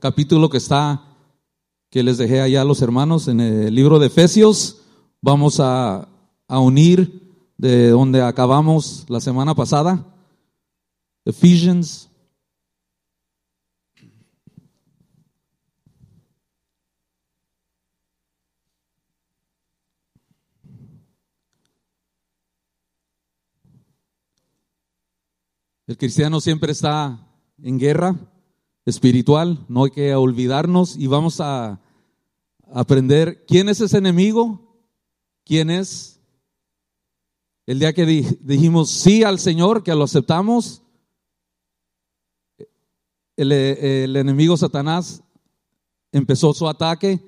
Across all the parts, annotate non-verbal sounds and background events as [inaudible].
capítulo que está, que les dejé allá a los hermanos en el libro de Efesios. Vamos a, a unir de donde acabamos la semana pasada. Ephesians. El cristiano siempre está en guerra espiritual, no hay que olvidarnos y vamos a aprender quién es ese enemigo, quién es. El día que dijimos sí al Señor, que lo aceptamos, el, enemigo Satanás empezó su ataque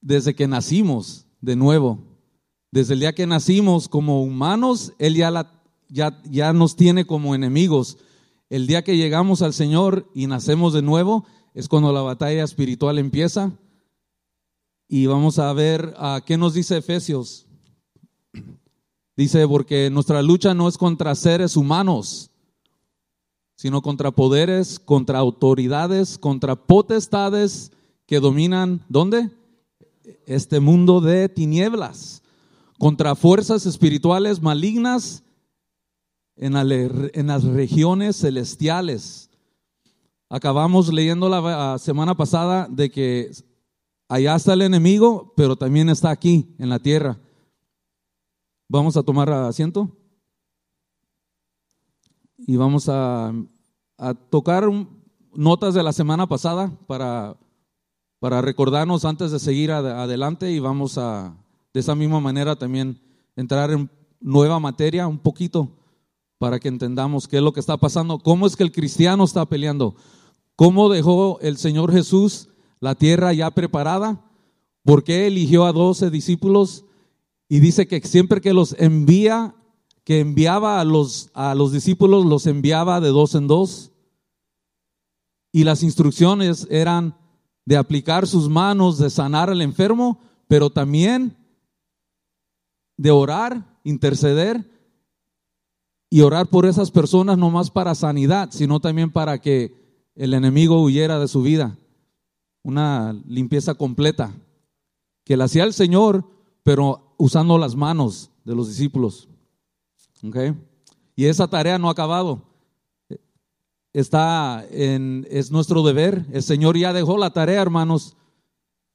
desde que nacimos de nuevo. Desde el día que nacimos como humanos, Él ya, la, ya, ya nos tiene como enemigos. El día que llegamos al Señor y nacemos de nuevo es cuando la batalla espiritual empieza. Y vamos a ver a qué nos dice Efesios. Dice, porque nuestra lucha no es contra seres humanos, sino contra poderes, contra autoridades, contra potestades que dominan, ¿dónde? Este mundo de tinieblas, contra fuerzas espirituales malignas en, las regiones celestiales. Acabamos leyendo la semana pasada de que allá está el enemigo, pero también está aquí, en la tierra. Vamos a tomar asiento y vamos a, tocar notas de la semana pasada para, para recordarnos antes de seguir adelante y vamos a, de esa misma manera, también entrar en nueva materia un poquito para que entendamos qué es lo que está pasando, cómo es que el cristiano está peleando, cómo dejó el Señor Jesús la tierra ya preparada, por qué eligió a doce discípulos y dice que siempre que los envía, que enviaba a los, a los discípulos, los enviaba de dos en dos. Y las instrucciones eran de aplicar sus manos, de sanar al enfermo, pero también de orar, interceder y orar por esas personas no más para sanidad, sino también para que el enemigo huyera de su vida. Una limpieza completa, que la hacía el Señor, pero usando las manos de los discípulos. ¿Okay? Y esa tarea no ha acabado. Está en, es nuestro deber. El Señor ya dejó la tarea, hermanos.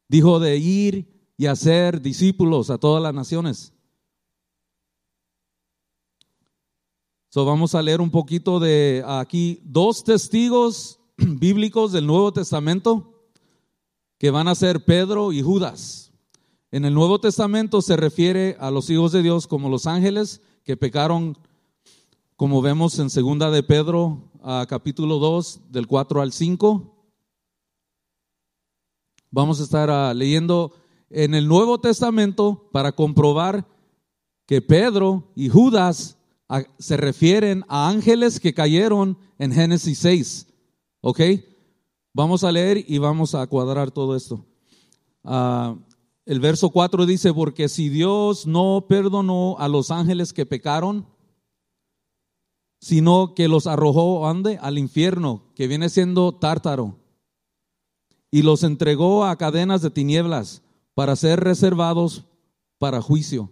Dijo de ir y hacer discípulos a todas las naciones. So, vamos a leer un poquito de aquí dos testigos [clears throat] bíblicos del Nuevo Testamento que van a ser Pedro y Judas. En el Nuevo Testamento se refiere a los hijos de Dios como los ángeles que pecaron, como vemos en segunda de Pedro, a capítulo 2, del 4 al 5. Vamos a estar ah, leyendo en el Nuevo Testamento para comprobar que Pedro y Judas se refieren a ángeles que cayeron en Génesis 6. ¿Ok? Vamos a leer y vamos a cuadrar todo esto. Ah, el verso 4 dice, porque si Dios no perdonó a los ángeles que pecaron, sino que los arrojó ande al infierno, que viene siendo tártaro, y los entregó a cadenas de tinieblas para ser reservados para juicio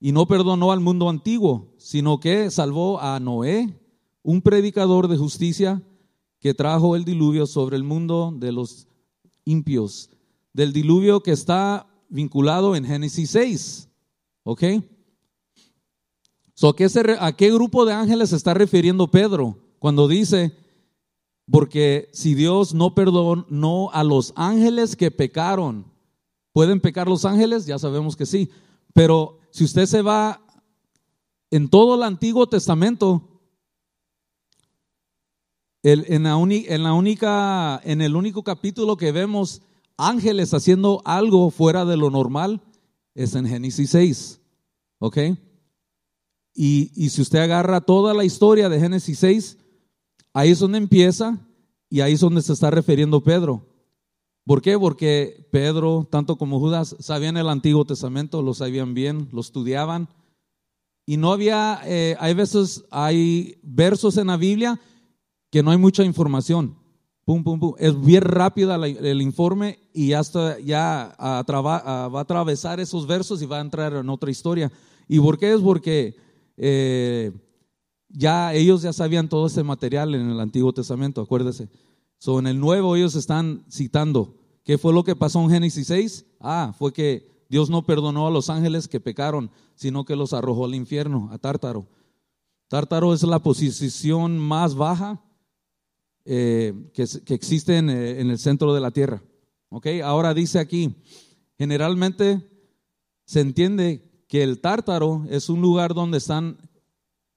y no perdonó al mundo antiguo, sino que salvó a Noé, un predicador de justicia que trajo el diluvio sobre el mundo de los impios, del diluvio que está vinculado en Génesis 6. ¿Ok? So, ¿A qué grupo de ángeles se está refiriendo Pedro cuando dice, porque si Dios no perdonó a los ángeles que pecaron, ¿pueden pecar los ángeles? Ya sabemos que sí, pero si usted se va en todo el Antiguo Testamento, en, la en, la única, en el único capítulo que vemos ángeles haciendo algo fuera de lo normal es en Génesis 6. ¿Ok? Y, y, si usted agarra toda la historia de Génesis 6, ahí es donde empieza y ahí es donde se está refiriendo Pedro. ¿Por qué? Porque Pedro, tanto como Judas, sabían el Antiguo Testamento, lo sabían bien, lo estudiaban. Y no había, eh, hay veces, hay versos en la Biblia que no hay mucha información, Pum, pum, pum. Es bien rápida el informe y hasta ya va a atravesar esos versos y va a entrar en otra historia. ¿Y por qué? Es porque eh, ya ellos ya sabían todo ese material en el Antiguo Testamento, acuérdese. So, en el Nuevo ellos están citando. ¿Qué fue lo que pasó en Génesis 6? Ah, fue que Dios no perdonó a los ángeles que pecaron, sino que los arrojó al infierno, a Tártaro. Tártaro es la posición más baja eh, que, existe eh, en, el centro de la tierra. ¿Okay? Ahora dice aquí, generalmente se entiende que el Tártaro es un lugar donde están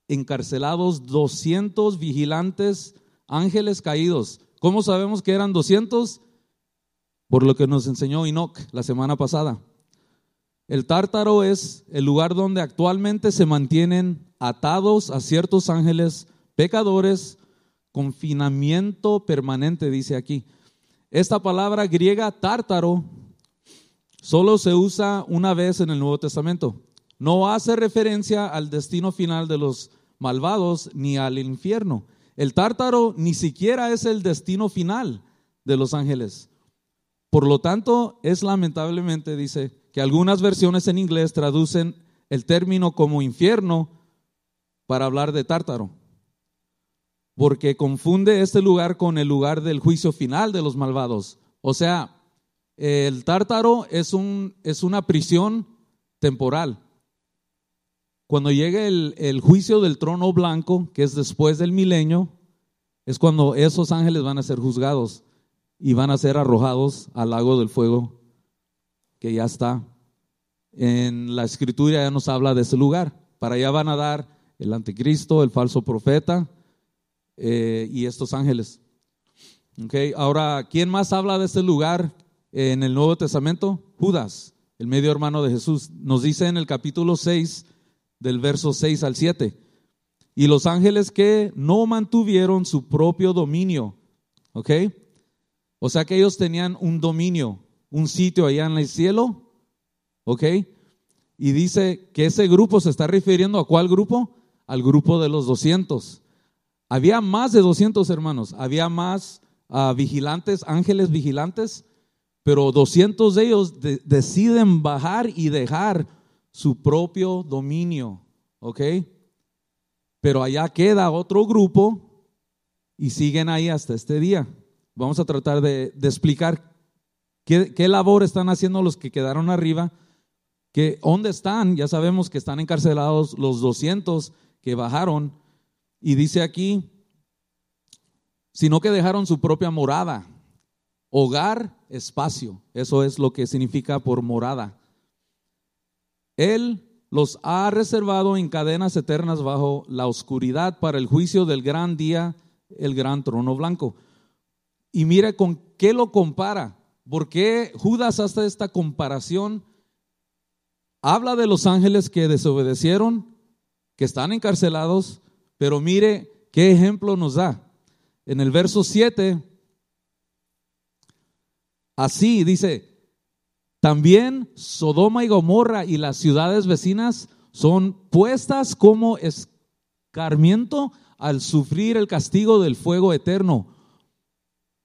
encarcelados 200 vigilantes ángeles caídos. ¿Cómo sabemos que eran 200? Por lo que nos enseñó Enoch la semana pasada. El Tártaro es el lugar donde actualmente se mantienen atados a ciertos ángeles pecadores confinamiento permanente, dice aquí. Esta palabra griega tártaro solo se usa una vez en el Nuevo Testamento. No hace referencia al destino final de los malvados ni al infierno. El tártaro ni siquiera es el destino final de los ángeles. Por lo tanto, es lamentablemente, dice, que algunas versiones en inglés traducen el término como infierno para hablar de tártaro porque confunde este lugar con el lugar del juicio final de los malvados. O sea, el tártaro es, un, es una prisión temporal. Cuando llegue el, el, juicio del trono blanco, que es después del milenio, es cuando esos ángeles van a ser juzgados y van a ser arrojados al lago del fuego, que ya está. En la escritura ya nos habla de ese lugar. Para allá van a dar el anticristo, el falso profeta, eh, y estos ángeles. Okay. Ahora, ¿quién más habla de este lugar en el Nuevo Testamento? Judas, el medio hermano de Jesús. Nos dice en el capítulo 6, del verso 6 al 7. Y los ángeles que no mantuvieron su propio dominio. ¿Ok? O sea que ellos tenían un dominio, un sitio allá en el cielo. ¿Ok? Y dice que ese grupo se está refiriendo a cuál grupo? Al grupo de los 200. Había más de 200 hermanos, había más ah, vigilantes, ángeles vigilantes, pero 200 de ellos deciden bajar y dejar su propio dominio, ¿ok? Pero allá queda otro grupo y siguen ahí hasta este día. Vamos a tratar de, explicar qué, labor están haciendo los que quedaron arriba, que dónde están, ya sabemos que están encarcelados los 200 que bajaron, y dice aquí, sino que dejaron su propia morada, hogar, espacio. Eso es lo que significa por morada. Él los ha reservado en cadenas eternas bajo la oscuridad para el juicio del gran día, el gran trono blanco. Y mire con qué lo compara. ¿Por qué Judas hace esta comparación? Habla de los ángeles que desobedecieron, que están encarcelados, pero mire qué ejemplo nos da. En el verso 7, así dice, también Sodoma y Gomorra y las ciudades vecinas son puestas como escarmiento al sufrir el castigo del fuego eterno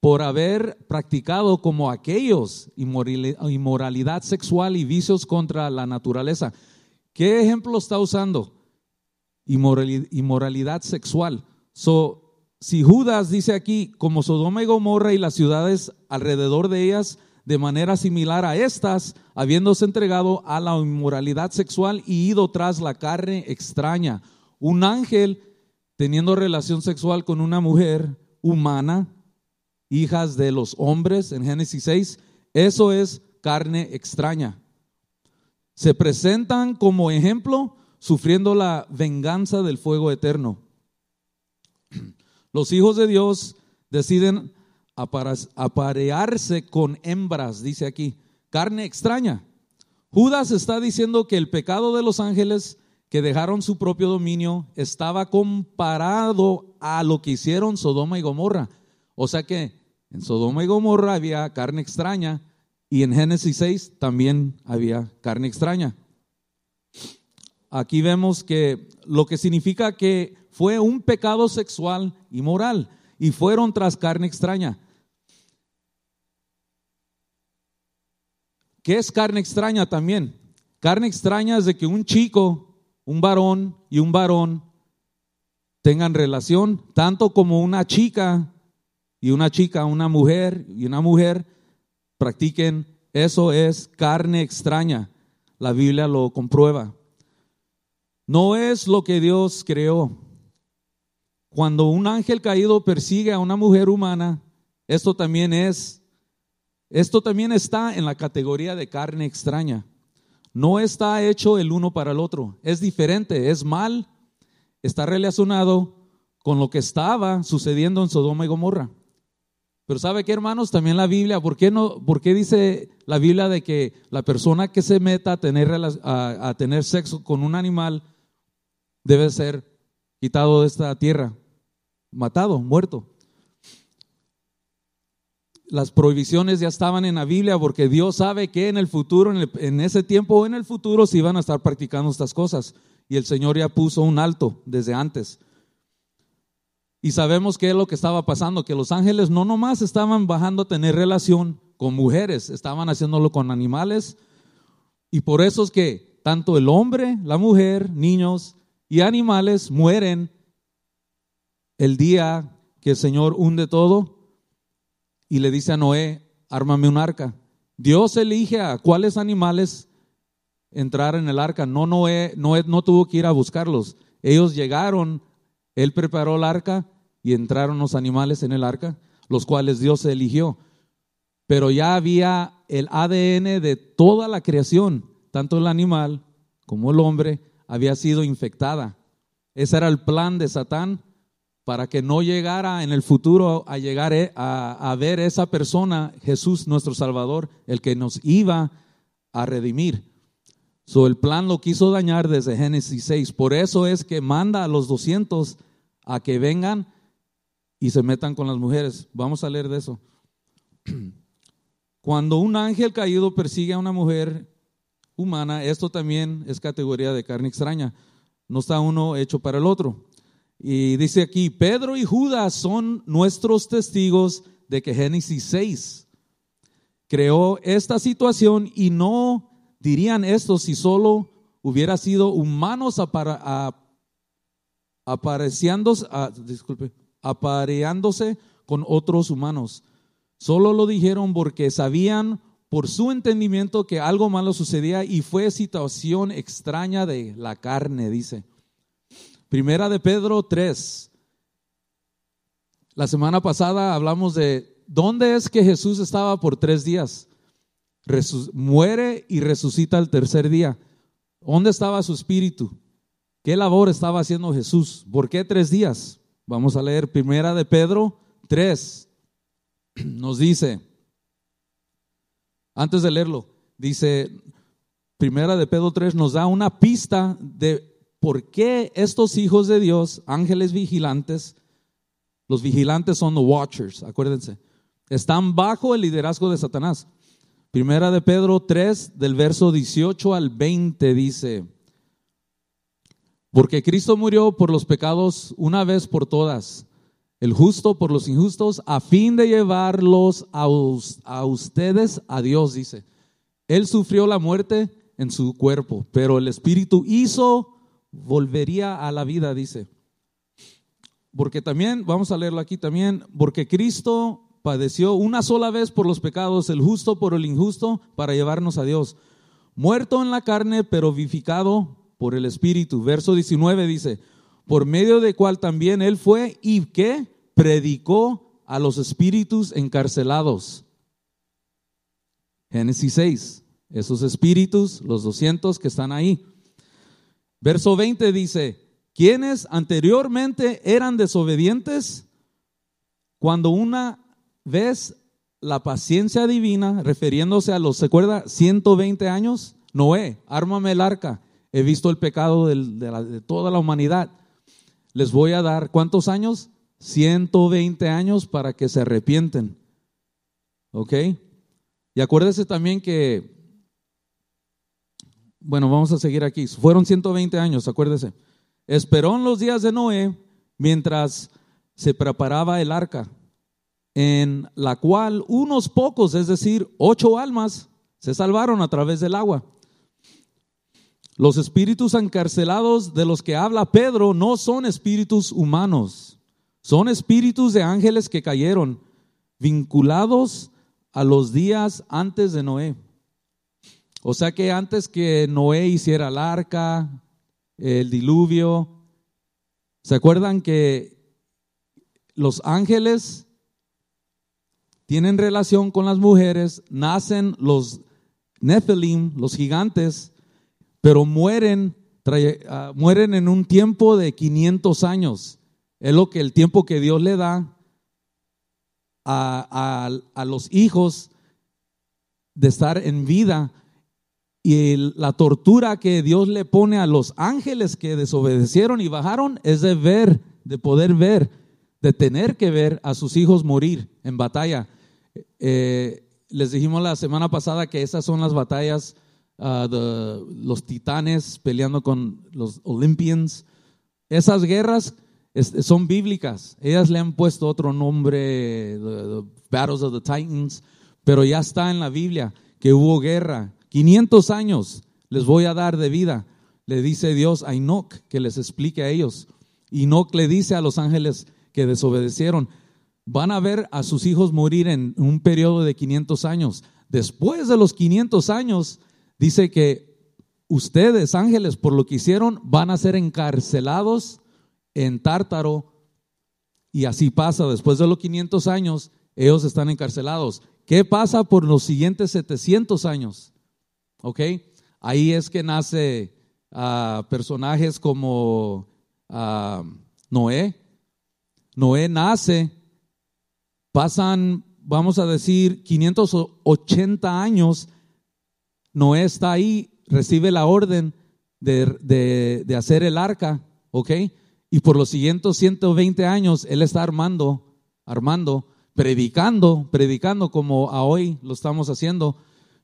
por haber practicado como aquellos inmoralidad sexual y vicios contra la naturaleza. ¿Qué ejemplo está usando? inmoralidad sexual. So, si Judas dice aquí, como Sodoma y Gomorra y las ciudades alrededor de ellas, de manera similar a estas, habiéndose entregado a la inmoralidad sexual y ido tras la carne extraña. Un ángel teniendo relación sexual con una mujer humana, hijas de los hombres, en Génesis 6, eso es carne extraña. Se presentan como ejemplo sufriendo la venganza del fuego eterno. Los hijos de Dios deciden aparearse con hembras, dice aquí, carne extraña. Judas está diciendo que el pecado de los ángeles que dejaron su propio dominio estaba comparado a lo que hicieron Sodoma y Gomorra. O sea que en Sodoma y Gomorra había carne extraña y en Génesis 6 también había carne extraña. Aquí vemos que lo que significa que fue un pecado sexual y moral y fueron tras carne extraña. ¿Qué es carne extraña también? Carne extraña es de que un chico, un varón y un varón tengan relación, tanto como una chica y una chica, una mujer y una mujer practiquen, eso es carne extraña. La Biblia lo comprueba. No es lo que Dios creó. Cuando un ángel caído persigue a una mujer humana, esto también es, esto también está en la categoría de carne extraña. No está hecho el uno para el otro. Es diferente, es mal está relacionado con lo que estaba sucediendo en Sodoma y Gomorra. Pero ¿sabe qué, hermanos? También la Biblia, ¿por qué, no, por qué dice la Biblia de que la persona que se meta a tener, a, a tener sexo con un animal debe ser quitado de esta tierra, matado, muerto? Las prohibiciones ya estaban en la Biblia porque Dios sabe que en el futuro, en, en ese tiempo o en el futuro, se iban a estar practicando estas cosas y el Señor ya puso un alto desde antes. Y sabemos qué es lo que estaba pasando, que los ángeles no nomás estaban bajando a tener relación con mujeres, estaban haciéndolo con animales. Y por eso es que tanto el hombre, la mujer, niños y animales mueren el día que el Señor hunde todo y le dice a Noé, ármame un arca. Dios elige a cuáles animales entrar en el arca. No, Noé, Noé no tuvo que ir a buscarlos. Ellos llegaron, él preparó el arca y entraron los animales en el arca, los cuales Dios eligió. Pero ya había el ADN de toda la creación, tanto el animal como el hombre, había sido infectada. Ese era el plan de Satán para que no llegara en el futuro a llegar eh, a, ver esa persona, Jesús nuestro Salvador, el que nos iba a redimir. So, el plan lo quiso dañar desde Génesis 6. Por eso es que manda a los 200 a que vengan y se metan con las mujeres. Vamos a leer de eso. Cuando un ángel caído persigue a una mujer humana, esto también es categoría de carne extraña. No está uno hecho para el otro. Y dice aquí, Pedro y Judas son nuestros testigos de que Génesis 6 creó esta situación y no dirían esto si solo hubiera sido humanos apareciéndose, disculpe, apareándose con otros humanos. Solo lo dijeron porque sabían por su entendimiento que algo malo sucedía y fue situación extraña de la carne, dice. Primera de Pedro 3. La semana pasada hablamos de dónde es que Jesús estaba por tres días muere y resucita el tercer día. ¿Dónde estaba su espíritu? ¿Qué labor estaba haciendo Jesús? ¿Por qué tres días? Vamos a leer primera de Pedro 3. Nos dice, antes de leerlo, dice, primera de Pedro 3 nos da una pista de por qué estos hijos de Dios, ángeles vigilantes, los vigilantes son los watchers, acuérdense, están bajo el liderazgo de Satanás. Primera de Pedro 3, del verso 18 al 20 dice, porque Cristo murió por los pecados una vez por todas, el justo por los injustos, a fin de llevarlos a, ustedes a Dios, dice. Él sufrió la muerte en su cuerpo, pero el Espíritu hizo, volvería a la vida, dice. Porque también, vamos a leerlo aquí también, porque Cristo padeció una sola vez por los pecados, el justo por el injusto, para llevarnos a Dios. Muerto en la carne, pero vivificado por el Espíritu. Verso 19 dice, por medio de cual también Él fue y que predicó a los espíritus encarcelados. Génesis 6, esos espíritus, los 200 que están ahí. Verso 20 dice, quienes anteriormente eran desobedientes, cuando una ¿Ves la paciencia divina refiriéndose a los, ¿se acuerda? 120 años. Noé, ármame el arca. He visto el pecado de, toda la humanidad. Les voy a dar, ¿cuántos años? 120 años para que se arrepienten. ¿Ok? Y acuérdese también que, bueno, vamos a seguir aquí. Fueron 120 años, acuérdese. Esperó en los días de Noé mientras se preparaba el arca en la cual unos pocos, es decir, ocho almas, se salvaron a través del agua. Los espíritus encarcelados de los que habla Pedro no son espíritus humanos, son espíritus de ángeles que cayeron, vinculados a los días antes de Noé. O sea que antes que Noé hiciera el arca, el diluvio, ¿se acuerdan que los ángeles tienen relación con las mujeres, nacen los Nephilim, los gigantes, pero mueren, ah, mueren en un tiempo de 500 años. Es lo que el tiempo que Dios le da a, a los hijos de estar en vida y la tortura que Dios le pone a los ángeles que desobedecieron y bajaron es de ver, de poder ver, de tener que ver a sus hijos morir en batalla. Eh, les dijimos la semana pasada que esas son las batallas ah, los titanes peleando con los Olympians. Esas guerras son bíblicas. Ellas le han puesto otro nombre, the, Battles of the Titans, pero ya está en la Biblia que hubo guerra. 500 años les voy a dar de vida. Le dice Dios a Enoch que les explique a ellos. Enoch le dice a los ángeles que desobedecieron, van a ver a sus hijos morir en un periodo de 500 años. Después de los 500 años, dice que ustedes, ángeles, por lo que hicieron, van a ser encarcelados en Tártaro. Y así pasa, después de los 500 años, ellos están encarcelados. ¿Qué pasa por los siguientes 700 años? ¿Ok? Ahí es que nace ah, personajes como ah, Noé. Noé nace Pasan, vamos a decir, 580 años. Noé está ahí, recibe la orden de, hacer el arca, ¿ok? Y por los siguientes 120 años, él está armando, armando, predicando, predicando como a hoy lo estamos haciendo.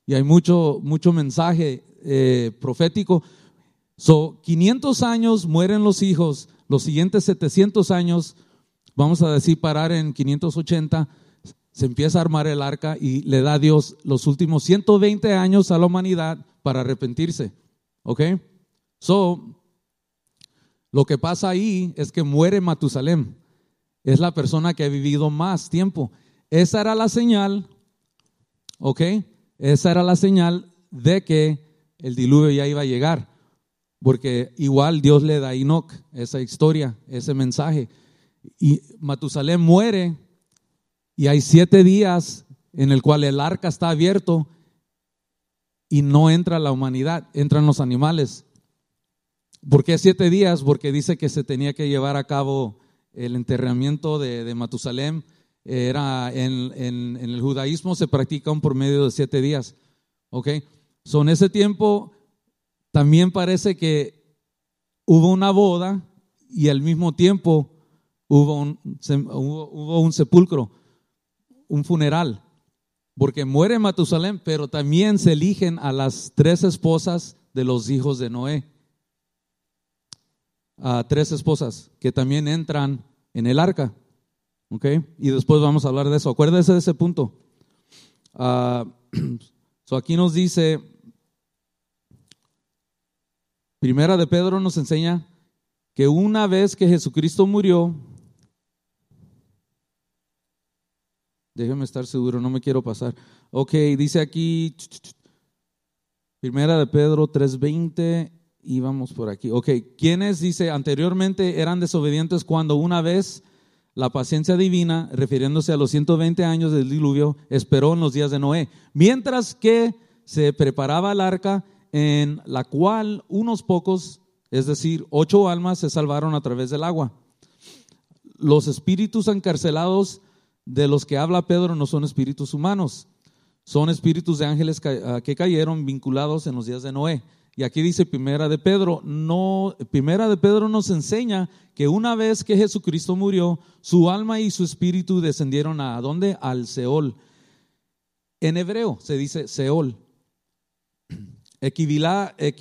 Y hay mucho, mucho mensaje eh, profético. So, 500 años mueren los hijos, los siguientes 700 años vamos a decir, parar en 580, se empieza a armar el arca y le da Dios los últimos 120 años a la humanidad para arrepentirse. ¿Ok? So, lo que pasa ahí es que muere Matusalem. Es la persona que ha vivido más tiempo. Esa era la señal, ¿ok? Esa era la señal de que el diluvio ya iba a llegar. Porque igual Dios le da a Enoch esa historia, ese mensaje. Y Matusalén muere y hay siete días en el cual el arca está abierto y no entra la humanidad, entran los animales. ¿Por qué siete días? Porque dice que se tenía que llevar a cabo el enterramiento de, de Matusalem. Era en, el judaísmo se practica un por medio de siete días. ¿Ok? So, en ese tiempo también parece que hubo una boda y al mismo tiempo hubo, un sepulcro, un funeral, porque muere Matusalén, pero también se eligen a las tres esposas de los hijos de Noé. A tres esposas que también entran en el arca. ¿Ok? Y después vamos a hablar de eso. Acuérdese de ese punto. [clears throat] Uh, aquí nos dice, Primera de Pedro nos enseña que una vez que Jesucristo murió, Déjeme estar seguro, no me quiero pasar. Ok, dice aquí, primera de Pedro 3.20 y vamos por aquí. Ok, ¿quiénes, dice, anteriormente eran desobedientes cuando una vez la paciencia divina, refiriéndose a los 120 años del diluvio, esperó en los días de Noé, mientras que se preparaba el arca en la cual unos pocos, es decir, ocho almas se salvaron a través del agua. Los espíritus encarcelados de los que habla Pedro no son espíritus humanos, son espíritus de ángeles ah, que cayeron vinculados en los días de Noé. Y aquí dice Primera de Pedro, no, Primera de Pedro nos enseña que una vez que Jesucristo murió, su alma y su espíritu descendieron a dónde? Al Seol. En hebreo se dice Seol. [clears throat] equivalente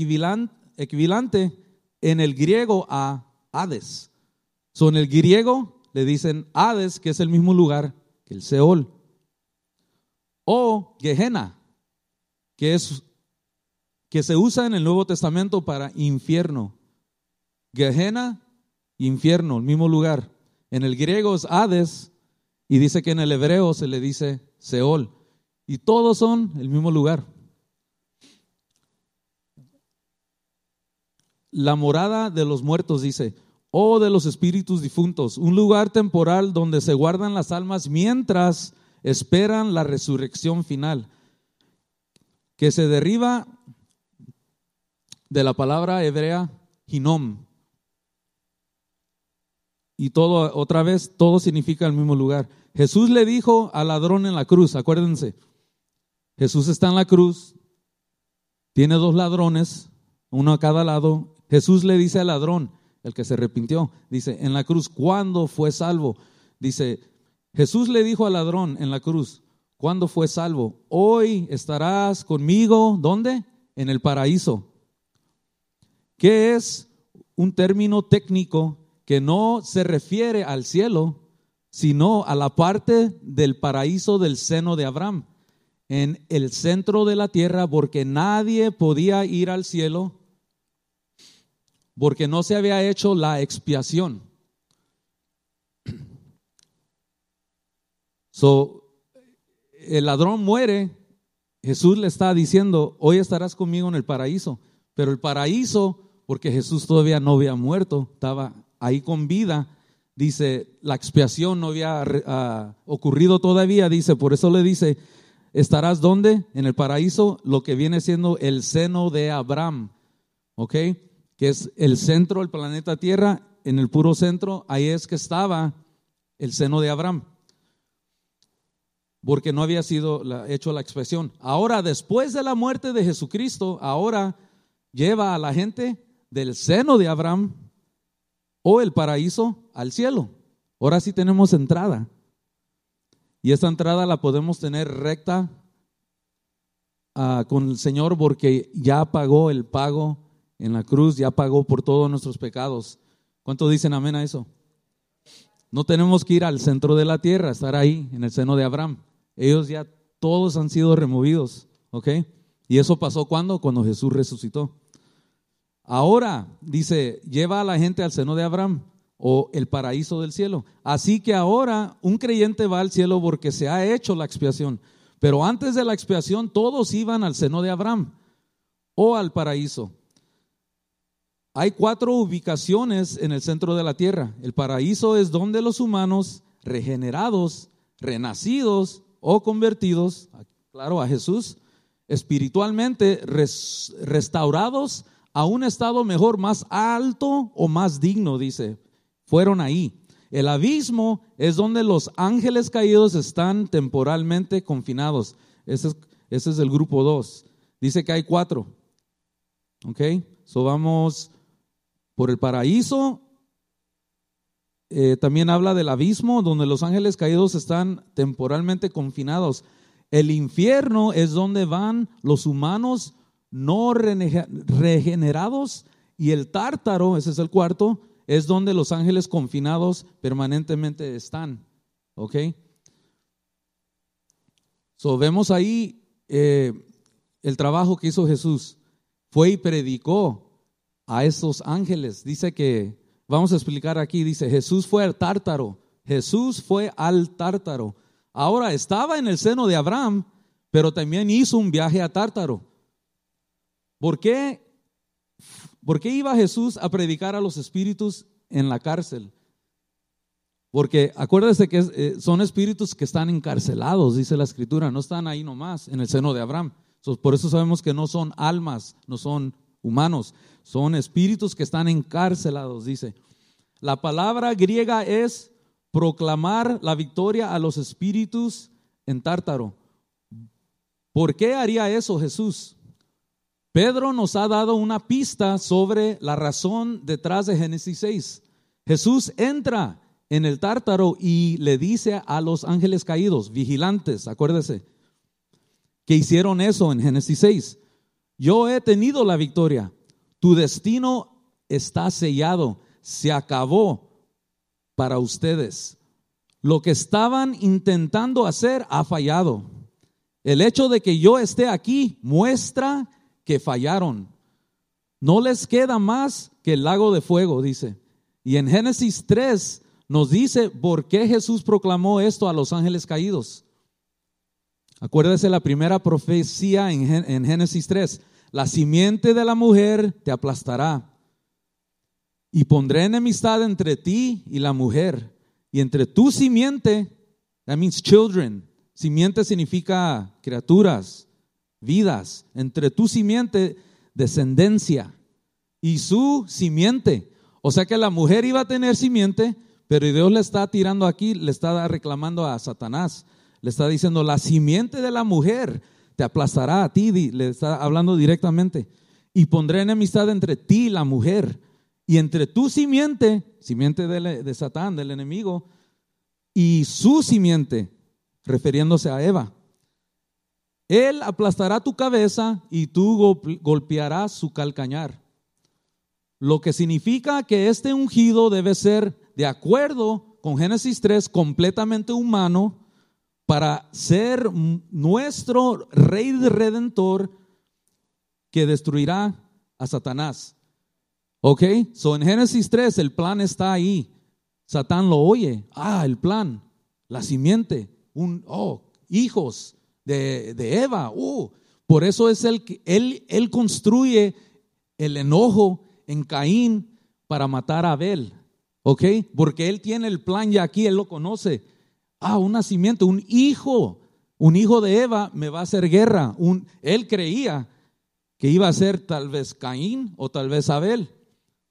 en el griego a Hades. Son el griego le dicen Hades, que es el mismo lugar que el Seol. O Gehenna, que es que se usa en el Nuevo Testamento para infierno. Gehenna, infierno, el mismo lugar. En el griego es Hades y dice que en el hebreo se le dice Seol. Y todos son el mismo lugar. La morada de los muertos dice, o de los espíritus difuntos, un lugar temporal donde se guardan las almas mientras esperan la resurrección final, que se derriba de la palabra hebrea hinom. Y todo, otra vez, todo significa el mismo lugar. Jesús le dijo al ladrón en la cruz, acuérdense, Jesús está en la cruz, tiene dos ladrones, uno a cada lado. Jesús le dice al ladrón, el que se arrepintió. Dice, en la cruz, ¿cuándo fue salvo? Dice, Jesús le dijo al ladrón en la cruz, ¿cuándo fue salvo? Hoy estarás conmigo, ¿dónde? En el paraíso. ¿Qué es un término técnico que no se refiere al cielo, sino a la parte del paraíso del seno de Abraham, en el centro de la tierra, porque nadie podía ir al cielo porque no se había hecho la expiación. [clears throat] So, el ladrón muere, Jesús le está diciendo, hoy estarás conmigo en el paraíso, pero el paraíso, porque Jesús todavía no había muerto, estaba ahí con vida, dice, la expiación no había uh, ocurrido todavía, dice, por eso le dice, estarás donde? En el paraíso, lo que viene siendo el seno de Abraham, ¿ok? Que es el centro del planeta Tierra, en el puro centro, ahí es que estaba el seno de Abraham, porque no había sido hecho la expresión. Ahora, después de la muerte de Jesucristo, ahora lleva a la gente del seno de Abraham o el paraíso al cielo. Ahora sí tenemos entrada. Y esta entrada la podemos tener recta ah, con el Señor porque ya pagó el pago en la cruz ya pagó por todos nuestros pecados. ¿Cuánto dicen amén a eso? No tenemos que ir al centro de la tierra, estar ahí, en el seno de Abraham. Ellos ya todos han sido removidos, ¿ok? Y eso pasó cuando? Cuando Jesús resucitó. Ahora, dice, lleva a la gente al seno de Abraham o el paraíso del cielo. Así que ahora un creyente va al cielo porque se ha hecho la expiación. Pero antes de la expiación todos iban al seno de Abraham o al paraíso. Hay cuatro ubicaciones en el centro de la tierra. El paraíso es donde los humanos regenerados, renacidos o convertidos, claro, a Jesús, espiritualmente restaurados a un estado mejor, más alto o más digno, dice, fueron ahí. El abismo es donde los ángeles caídos están temporalmente confinados. Ese es, el grupo 2. Dice que hay cuatro. ¿Ok? So vamos por el paraíso. Eh, también habla del abismo, donde los ángeles caídos están temporalmente confinados. El infierno es donde van los humanos no regenerados y el tártaro, ese es el cuarto, es donde los ángeles confinados permanentemente están. ¿Ok? So, vemos ahí eh, el trabajo que hizo Jesús. Fue y predicó a esos ángeles. Dice que, vamos a explicar aquí, dice, Jesús fue al tártaro, Jesús fue al tártaro. Ahora estaba en el seno de Abraham, pero también hizo un viaje a tártaro. ¿Por qué? ¿Por qué iba Jesús a predicar a los espíritus en la cárcel? Porque acuérdese que eh, son espíritus que están encarcelados, dice la escritura, no están ahí nomás en el seno de Abraham. Por eso sabemos que no son almas, no son humanos, son espíritus que están encarcelados, dice. La palabra griega es proclamar la victoria a los espíritus en tártaro. ¿Por qué haría eso Jesús? Pedro nos ha dado una pista sobre la razón detrás de Génesis 6. Jesús entra en el tártaro y le dice a los ángeles caídos, vigilantes, acuérdese, que hicieron eso en Génesis 6. Yo he tenido la victoria. Tu destino está sellado. Se acabó para ustedes. Lo que estaban intentando hacer ha fallado. El hecho de que yo esté aquí muestra que fallaron. No les queda más que el lago de fuego, dice. Y en Génesis 3 nos dice por qué Jesús proclamó esto a los ángeles caídos. Acuérdese la primera profecía en, Génesis 3. La simiente de la mujer te aplastará. Y pondré enemistad entre ti y la mujer. Y entre tu simiente, that means children. Simiente significa criaturas, vidas. Entre tu simiente, descendencia. Y su simiente. O sea que la mujer iba a tener simiente, pero Dios le está tirando aquí, le está reclamando a Satanás. Le está diciendo, la simiente de la mujer te aplastará a ti, le está hablando directamente. Y pondré enemistad entre ti y la mujer, y entre tu simiente, simiente de, de Satán, del enemigo, y su simiente, refiriéndose a Eva. Él aplastará tu cabeza y tú golpearás su calcañar. Lo que significa que este ungido debe ser, de acuerdo con Génesis 3, completamente humano para ser nuestro rey redentor que destruirá a Satanás. ¿Ok? So en Génesis 3 el plan está ahí. Satán lo oye. Ah, el plan, la simiente, un, oh, hijos de, Eva. Uh, por eso es el que él, él construye el enojo en Caín para matar a Abel. ¿Ok? Porque él tiene el plan ya aquí, él lo conoce ah, un nacimiento, un hijo, un hijo de Eva me va a hacer guerra. Un, él creía que iba a ser tal vez Caín o tal vez Abel.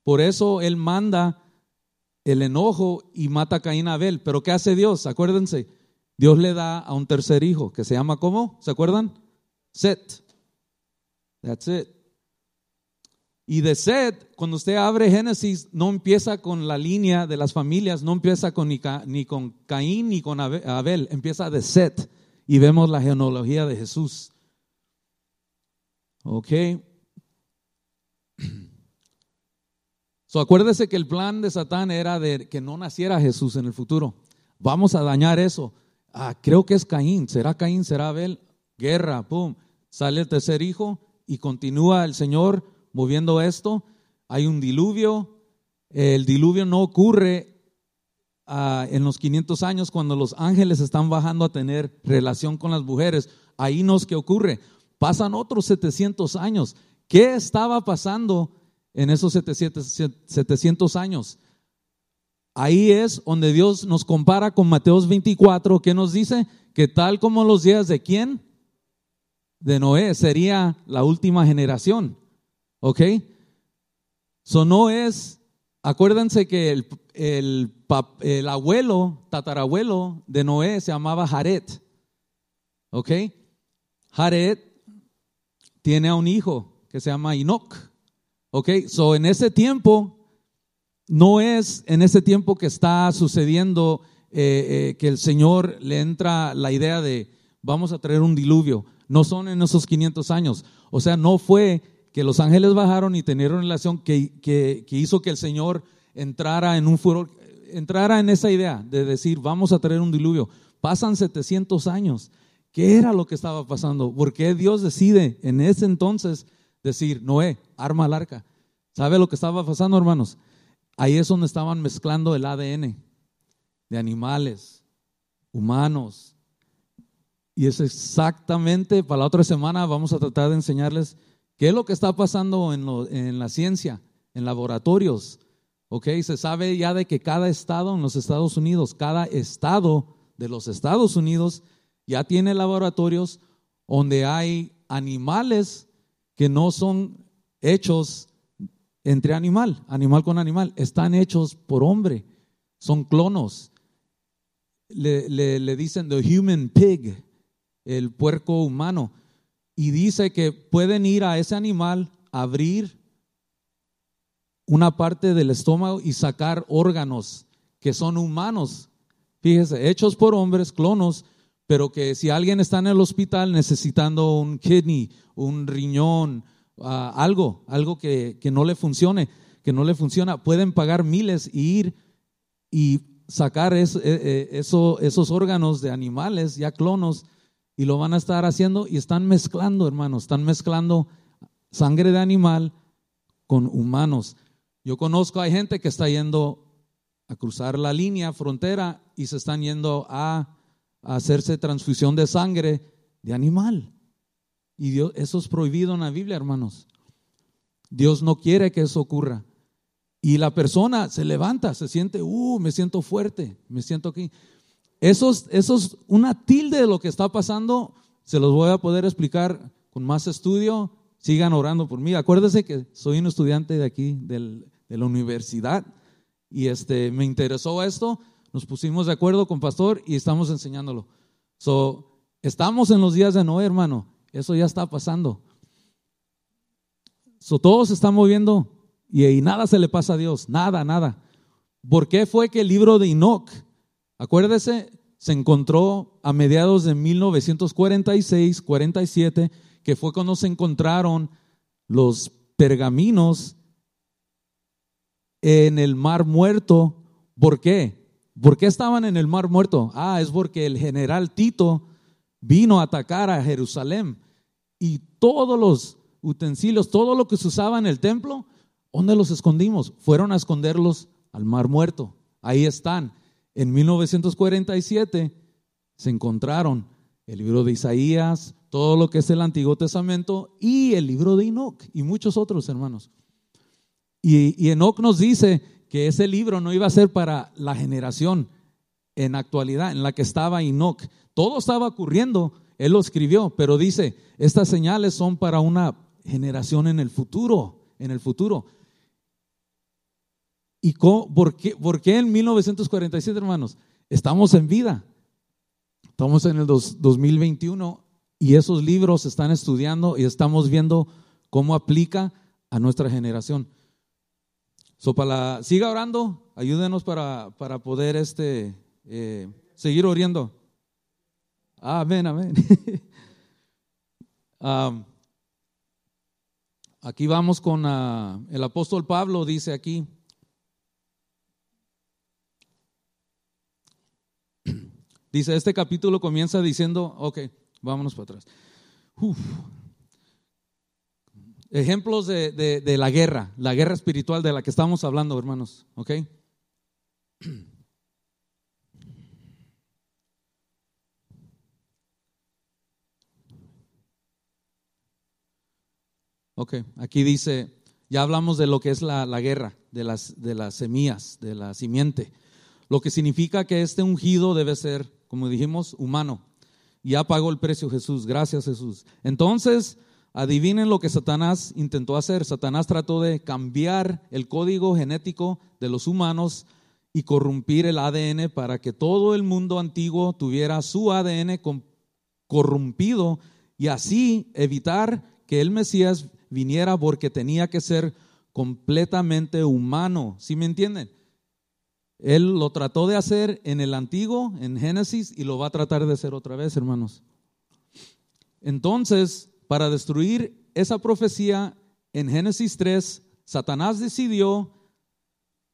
Por eso él manda el enojo y mata a Caín a Abel. Pero ¿qué hace Dios? Acuérdense, Dios le da a un tercer hijo que se llama ¿cómo? ¿Se acuerdan? Set. That's it. Y de Set, cuando usted abre Génesis, no empieza con la línea de las familias, no empieza con ni, con Caín ni con Abel, empieza de Set y vemos la genealogía de Jesús. Ok. So, acuérdese que el plan de Satán era de que no naciera Jesús en el futuro. Vamos a dañar eso. Ah, creo que es Caín. ¿Será Caín? ¿Será Abel? Guerra, pum. Sale el tercer hijo y continúa el Señor moviendo esto. Hay un diluvio. El diluvio no ocurre ah, en los 500 años cuando los ángeles están bajando a tener relación con las mujeres. Ahí no es que ocurre. Pasan otros 700 años. ¿Qué estaba pasando en esos 700 años? Ahí es donde Dios nos compara con Mateos 24, que nos dice que tal como los días de quién? De Noé, sería la última generación. ¿Ok? So no es, acuérdense que el, el, el abuelo, tatarabuelo de Noé se llamaba Jared. ¿Ok? Jared tiene a un hijo que se llama Enoch. ¿Ok? So en ese tiempo, no es en ese tiempo que está sucediendo eh, eh, que el Señor le entra la idea de vamos a traer un diluvio. No son en esos 500 años. O sea, no fue que los ángeles bajaron y tenieron relación que, que, hizo que el Señor entrara en un furor, entrara en esa idea de decir, vamos a traer un diluvio. Pasan 700 años. ¿Qué era lo que estaba pasando? ¿Por qué Dios decide en ese entonces decir, Noé, arma el arca? ¿Sabe lo que estaba pasando, hermanos? Ahí es donde estaban mezclando el ADN de animales, humanos. Y es exactamente, para la otra semana vamos a tratar de enseñarles ¿Qué es lo que está pasando en, la ciencia, en laboratorios? ¿Ok? Se sabe ya de que cada estado en los Estados Unidos, cada estado de los Estados Unidos ya tiene laboratorios donde hay animales que no son hechos entre animal, animal con animal, están hechos por hombre, son clonos. Le, le dicen the human pig, el puerco humano y dice que pueden ir a ese animal, abrir una parte del estómago y sacar órganos que son humanos. Fíjese, hechos por hombres, clonos, pero que si alguien está en el hospital necesitando un kidney, un riñón, ah, algo, algo que, no le funcione, que no le funciona, pueden pagar miles y ir y sacar e, e, esos órganos de animales ya clonos y lo van a estar haciendo y están mezclando, hermanos, están mezclando sangre de animal con humanos. Yo conozco, hay gente que está yendo a cruzar la línea frontera y se están yendo a, hacerse transfusión de sangre de animal. Y Dios, eso es prohibido en la Biblia, hermanos. Dios no quiere que eso ocurra. Y la persona se levanta, se siente, uh, me siento fuerte, me siento aquí. Eso es, eso es una tilde de lo que está pasando. Se los voy a poder explicar con más estudio. Sigan orando por mí. Acuérdense que soy un estudiante de aquí, de la universidad, y este, me interesó esto. Nos pusimos de acuerdo con pastor y estamos enseñándolo. So, estamos en los días de Noé, hermano. Eso ya está pasando. So, todo se está moviendo y, y nada se le pasa a Dios. Nada, nada. ¿Por qué fue que el libro de Enoch Acuérdese, se encontró a mediados de 1946, 47, que fue cuando se encontraron los pergaminos en el Mar Muerto. ¿Por qué? ¿Por qué estaban en el Mar Muerto? Ah, es porque el general Tito vino a atacar a Jerusalén y todos los utensilios, todo lo que se usaba en el templo, ¿dónde los escondimos? Fueron a esconderlos al Mar Muerto. Ahí están. En 1947 se encontraron el libro de Isaías, todo lo que es el Antiguo Testamento y el libro de Enoch y muchos otros hermanos. Y, y Enoch nos dice que ese libro no iba a ser para la generación en actualidad en la que estaba Enoch. Todo estaba ocurriendo, él lo escribió, pero dice, estas señales son para una generación en el futuro, en el futuro. ¿Y por, qué, por, qué, en 1947, hermanos? Estamos en vida. Estamos en el 2021 y esos libros se están estudiando y estamos viendo cómo aplica a nuestra generación. So, para siga orando, ayúdenos para, para poder este, eh, seguir oriendo. Amén, amén. [laughs] aquí vamos con uh, el apóstol Pablo, dice aquí. Dice, este capítulo comienza diciendo, ok, vámonos para atrás. Ejemplos de, de, la guerra, la guerra espiritual de la que estamos hablando, hermanos, ok. Ok, aquí dice, ya hablamos de lo que es la, la guerra, de las, de las semillas, de la simiente, lo que significa que este ungido debe ser como dijimos, humano. Ya pagó el precio Jesús, gracias Jesús. Entonces, adivinen lo que Satanás intentó hacer. Satanás trató de cambiar el código genético de los humanos y corrompir el ADN para que todo el mundo antiguo tuviera su ADN corrompido y así evitar que el Mesías viniera porque tenía que ser completamente humano. ¿Sí me entienden? Él lo trató de hacer en el antiguo, en Génesis, y lo va a tratar de hacer otra vez, hermanos. Entonces, para destruir esa profecía, en Génesis 3, Satanás decidió,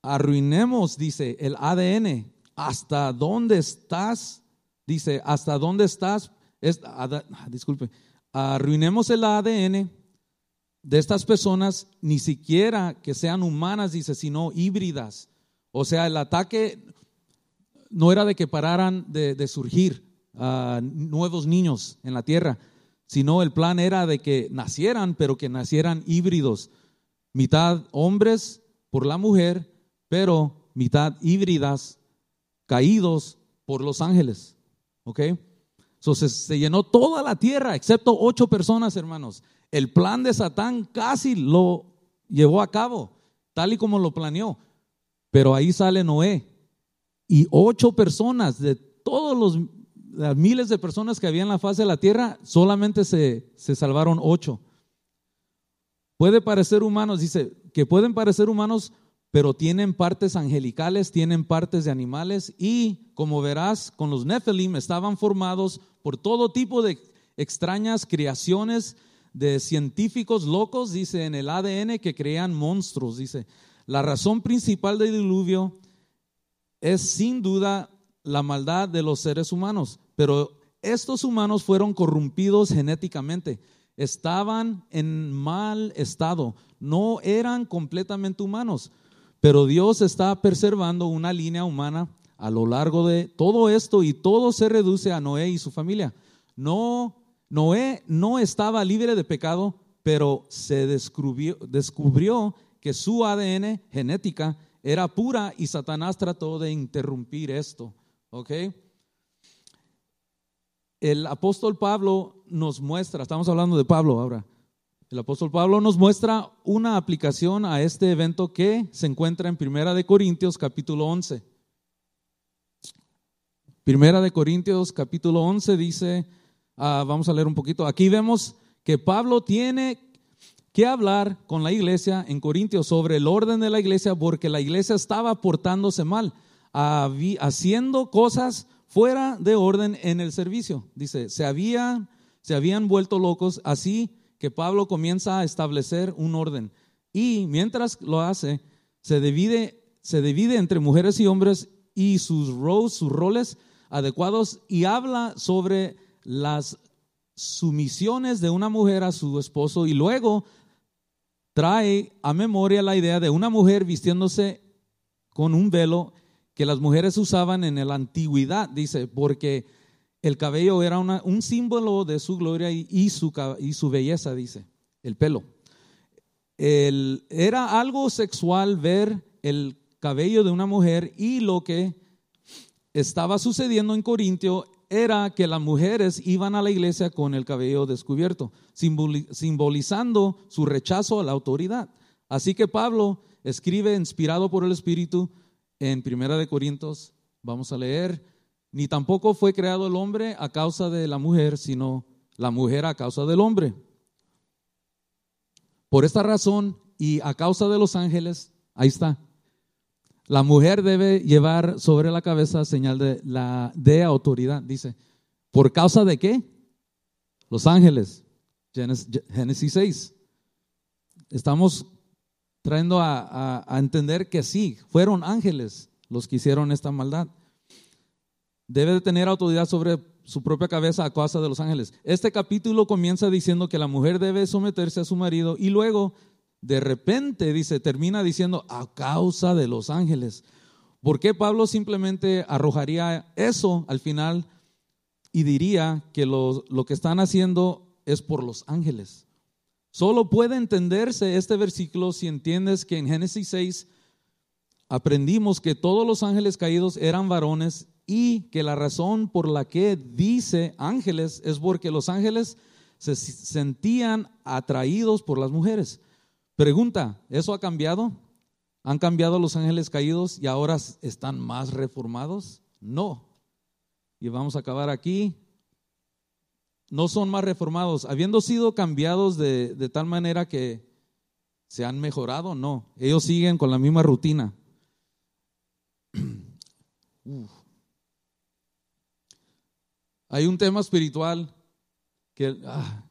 arruinemos, dice, el ADN. ¿Hasta dónde estás? Dice, ¿hasta dónde estás? disculpe, arruinemos el ADN de estas personas, ni siquiera que sean humanas, dice, sino híbridas o sea, el ataque no era de que pararan de, surgir ah, nuevos niños en la tierra, sino el plan era de que nacieran, pero que nacieran híbridos, mitad hombres por la mujer, pero mitad híbridas, caídos por los ángeles. ¿Ok? Entonces se llenó toda la tierra, excepto ocho personas, hermanos. El plan de Satán casi lo llevó a cabo, tal y como lo planeó. Pero ahí sale Noé y ocho personas de todos los las miles de personas que había en la faz de la tierra, solamente se, se salvaron ocho. Puede parecer humanos, dice, que pueden parecer humanos, pero tienen partes angelicales, tienen partes de animales y como verás, con los Nephilim estaban formados por todo tipo de extrañas creaciones de científicos locos, dice, en el ADN que crean monstruos, dice. La razón principal del diluvio es sin duda la maldad de los seres humanos, pero estos humanos fueron corrompidos genéticamente, estaban en mal estado, no eran completamente humanos, pero Dios está preservando una línea humana a lo largo de todo esto y todo se reduce a Noé y su familia. No, Noé no estaba libre de pecado, pero se descubrió, descubrió que su ADN genética era pura y Satanás trató de interrumpir esto. ¿Ok? El apóstol Pablo nos muestra, estamos hablando de Pablo ahora, el apóstol Pablo nos muestra una aplicación a este evento que se encuentra en Primera de Corintios capítulo 11. Primera de Corintios capítulo 11 dice, ah, vamos a leer un poquito, aquí vemos que Pablo tiene que hablar con la iglesia en Corintios sobre el orden de la iglesia porque la iglesia estaba portándose mal, haciendo cosas fuera de orden en el servicio. Dice, se, había, se habían vuelto locos, así que Pablo comienza a establecer un orden. Y mientras lo hace, se divide, se divide entre mujeres y hombres y sus roles, sus roles adecuados y habla sobre las sumisiones de una mujer a su esposo y luego trae a memoria la idea de una mujer vistiéndose con un velo que las mujeres usaban en la antigüedad, dice, porque el cabello era un símbolo de su gloria y, su, belleza, dice, el pelo. era algo sexual ver el cabello de una mujer y lo que estaba sucediendo en Corintio era que las mujeres iban a la iglesia con el cabello descubierto, simbolizando su rechazo a la autoridad. Así que Pablo escribe, inspirado por el Espíritu, en Primera de Corintios, vamos a leer, ni tampoco fue creado el hombre a causa de la mujer, sino la mujer a causa del hombre. Por esta razón y a causa de los ángeles, ahí está, la mujer debe llevar sobre la cabeza señal de, la, de autoridad, dice. ¿Por causa de qué? Los ángeles. Génesis 6. Estamos trayendo a, a, entender que sí, fueron ángeles los que hicieron esta maldad. Debe de tener autoridad sobre su propia cabeza a causa de los ángeles. Este capítulo comienza diciendo que la mujer debe someterse a su marido y luego de repente, dice, termina diciendo a causa de los ángeles. ¿Por qué Pablo simplemente arrojaría eso al final y diría que lo, lo que están haciendo es por los ángeles? Solo puede entenderse este versículo si entiendes que en Génesis 6 aprendimos que todos los ángeles caídos eran varones y que la razón por la que dice ángeles es porque los ángeles se sentían atraídos por las mujeres. Pregunta, ¿eso ha cambiado? ¿Han cambiado los ángeles caídos y ahora están más reformados? No. Y vamos a acabar aquí. No son más reformados. Habiendo sido cambiados de, tal manera que se han mejorado, no. Ellos siguen con la misma rutina. [clears throat] Hay un tema espiritual que ah,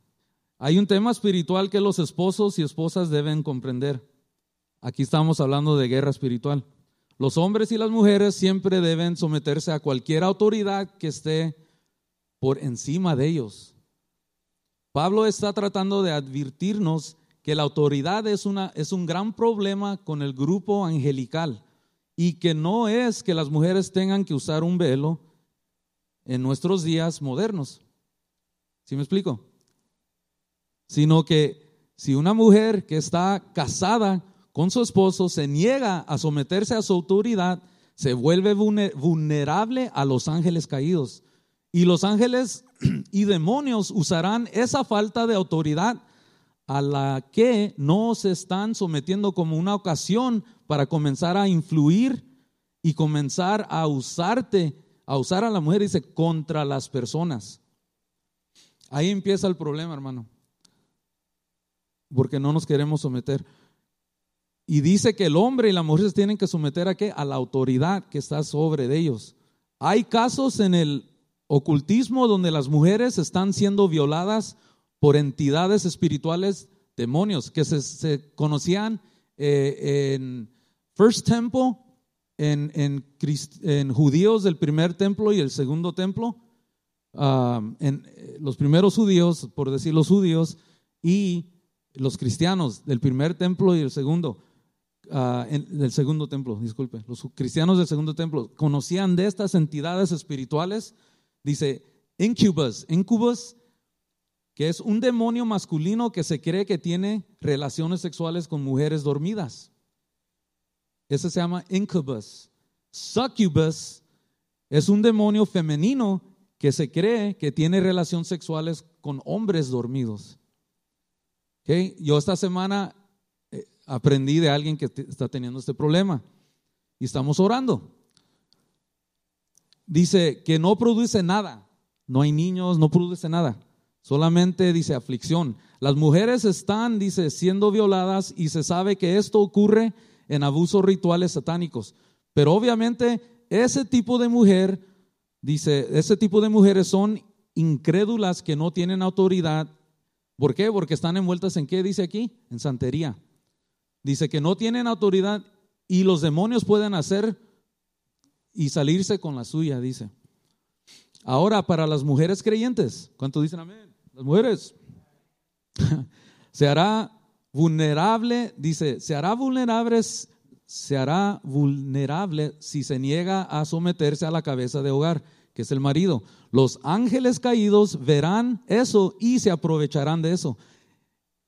hay un tema espiritual que los esposos y esposas deben comprender. Aquí estamos hablando de guerra espiritual. Los hombres y las mujeres siempre deben someterse a cualquier autoridad que esté por encima de ellos. Pablo está tratando de advertirnos que la autoridad es, una, es un gran problema con el grupo angelical y que no es que las mujeres tengan que usar un velo en nuestros días modernos. ¿Sí me explico? Sino que si una mujer que está casada con su esposo se niega a someterse a su autoridad, se vuelve vulnerable a los ángeles caídos. Y los ángeles [clears throat] y demonios usarán esa falta de autoridad a la que no se están sometiendo como una ocasión para comenzar a influir y comenzar a usarte, a usar a la mujer, dice, contra las personas. Ahí empieza el problema, hermano porque no nos queremos someter. Y dice que el hombre y la mujer se tienen que someter a qué? A la autoridad que está sobre de ellos. Hay casos en el ocultismo donde las mujeres están siendo violadas por entidades espirituales, demonios, que se, conocían eh, en First Temple, en, judíos del primer templo y el segundo templo. um, en, eh, los primeros judíos, por decir los judíos, y los cristianos del primer templo y el segundo, en, del segundo templo, disculpe, los cristianos del segundo templo conocían de estas entidades espirituales, dice, incubus, incubus, que es un demonio masculino que se cree que tiene relaciones sexuales con mujeres dormidas. Ese se llama incubus. Succubus es un demonio femenino que se cree que tiene relaciones sexuales con hombres dormidos. Yo esta semana eh, aprendí de alguien que está teniendo este problema y estamos orando. Dice que no produce nada, no hay niños, no produce nada, solamente dice aflicción. Las mujeres están, dice, siendo violadas y se sabe que esto ocurre en abusos rituales satánicos. Pero obviamente ese tipo de mujer, dice, ese tipo de mujeres son incrédulas que no tienen autoridad. ¿Por qué? Porque están envueltas en qué dice aquí? En santería. Dice que no tienen autoridad y los demonios pueden hacer y salirse con la suya, dice. Ahora, para las mujeres creyentes, ¿cuánto dicen amén? Las mujeres. [laughs] se hará vulnerable, dice, se hará vulnerable se hará vulnerable si se niega a someterse a la cabeza de hogar, que es el marido. Los ángeles caídos verán eso y se aprovecharán de eso.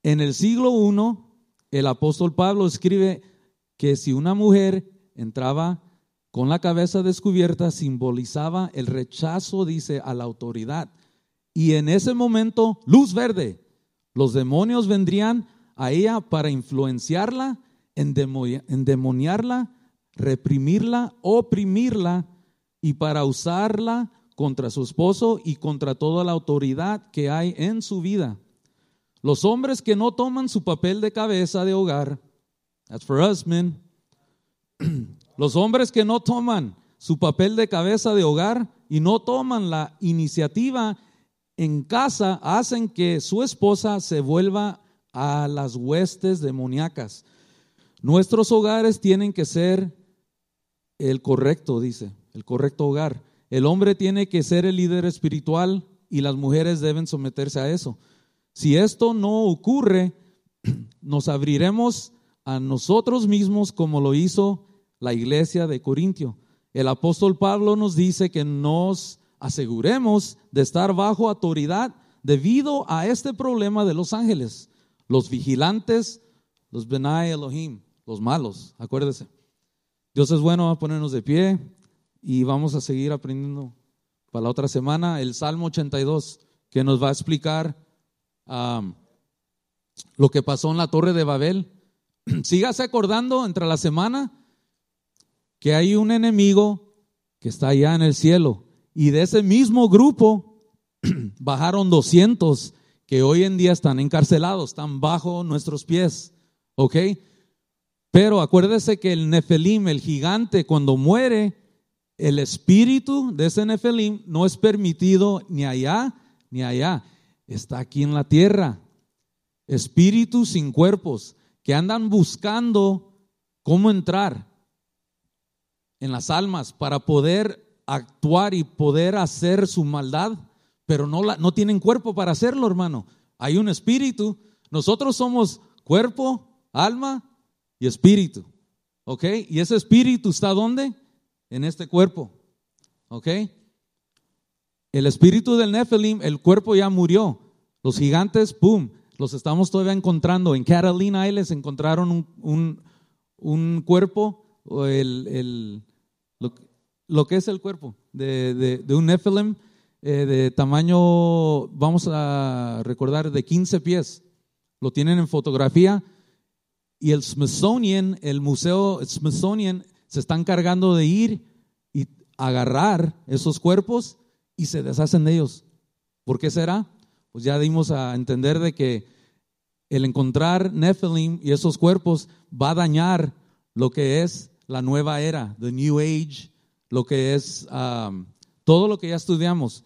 En el siglo I, el apóstol Pablo escribe que si una mujer entraba con la cabeza descubierta, simbolizaba el rechazo, dice, a la autoridad. Y en ese momento, luz verde, los demonios vendrían a ella para influenciarla endemoniarla, reprimirla, oprimirla y para usarla contra su esposo y contra toda la autoridad que hay en su vida. Los hombres que no toman su papel de cabeza de hogar, that's for us, men. [clears throat] Los hombres que no toman su papel de cabeza de hogar y no toman la iniciativa en casa hacen que su esposa se vuelva a las huestes demoníacas. Nuestros hogares tienen que ser el correcto, dice, el correcto hogar. El hombre tiene que ser el líder espiritual y las mujeres deben someterse a eso. Si esto no ocurre, [clears throat] nos abriremos a nosotros mismos como lo hizo la iglesia de Corintio. El apóstol Pablo nos dice que nos aseguremos de estar bajo autoridad debido a este problema de los ángeles, los vigilantes, los Benai Elohim los malos, acuérdese. Dios es bueno, a ponernos de pie y vamos a seguir aprendiendo para la otra semana el Salmo 82, que nos va a explicar lo que pasó en la Torre de Babel. [clears throat] Sígase acordando entre la semana que hay un enemigo que está allá en el cielo y de ese mismo grupo [clears throat] bajaron 200 que hoy en día están encarcelados, están bajo nuestros pies. ¿Ok? Pero acuérdese que el Nefelim, el gigante, cuando muere, el espíritu de ese Nefelim no es permitido ni allá ni allá. Está aquí en la tierra. Espíritus sin cuerpos que andan buscando cómo entrar en las almas para poder actuar y poder hacer su maldad, pero no, la, no tienen cuerpo para hacerlo, hermano. Hay un espíritu. Nosotros somos cuerpo, alma y espíritu. ¿Ok? Y ese espíritu está ¿dónde? En este cuerpo. ¿Ok? El espíritu del Nephilim, el cuerpo ya murió. Los gigantes, ¡pum! Los estamos todavía encontrando. En Catalina Isles encontraron un, un, cuerpo, el, el, lo, que es el cuerpo de, de, un Nephilim eh, de tamaño, vamos a recordar, de 15 pies. Lo tienen en fotografía y el Smithsonian, el Museo Smithsonian, se está encargando de ir y agarrar esos cuerpos y se deshacen de ellos. ¿Por qué será? Pues ya dimos a entender de que el encontrar Nephilim y esos cuerpos va a dañar lo que es la nueva era, the New Age, lo que es um, todo lo que ya estudiamos,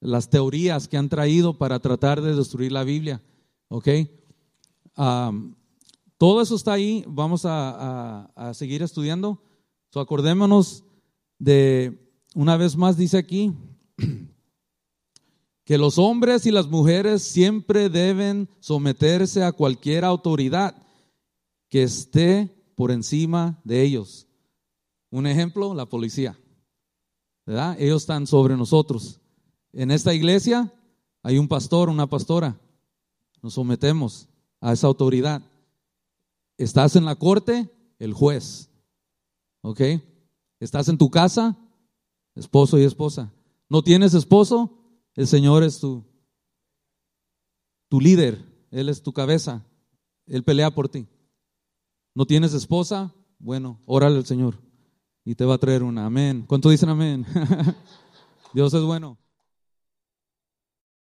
las teorías que han traído para tratar de destruir la Biblia. ¿Ok? Um, todo eso está ahí, vamos a, seguir estudiando. So, acordémonos de, una vez más dice aquí, [clears throat] que los hombres y las mujeres siempre deben someterse a cualquier autoridad que esté por encima de ellos. Un ejemplo, la policía. ¿Verdad? Ellos están sobre nosotros. En esta iglesia hay un pastor, una pastora. Nos sometemos a esa autoridad. Estás en la corte, el juez. ¿Ok? Estás en tu casa, esposo y esposa. ¿No tienes esposo? El Señor es tu, tu líder, Él es tu cabeza, Él pelea por ti. ¿No tienes esposa? Bueno, órale al Señor y te va a traer una. Amén. ¿Cuánto dicen amén? [laughs] Dios es bueno.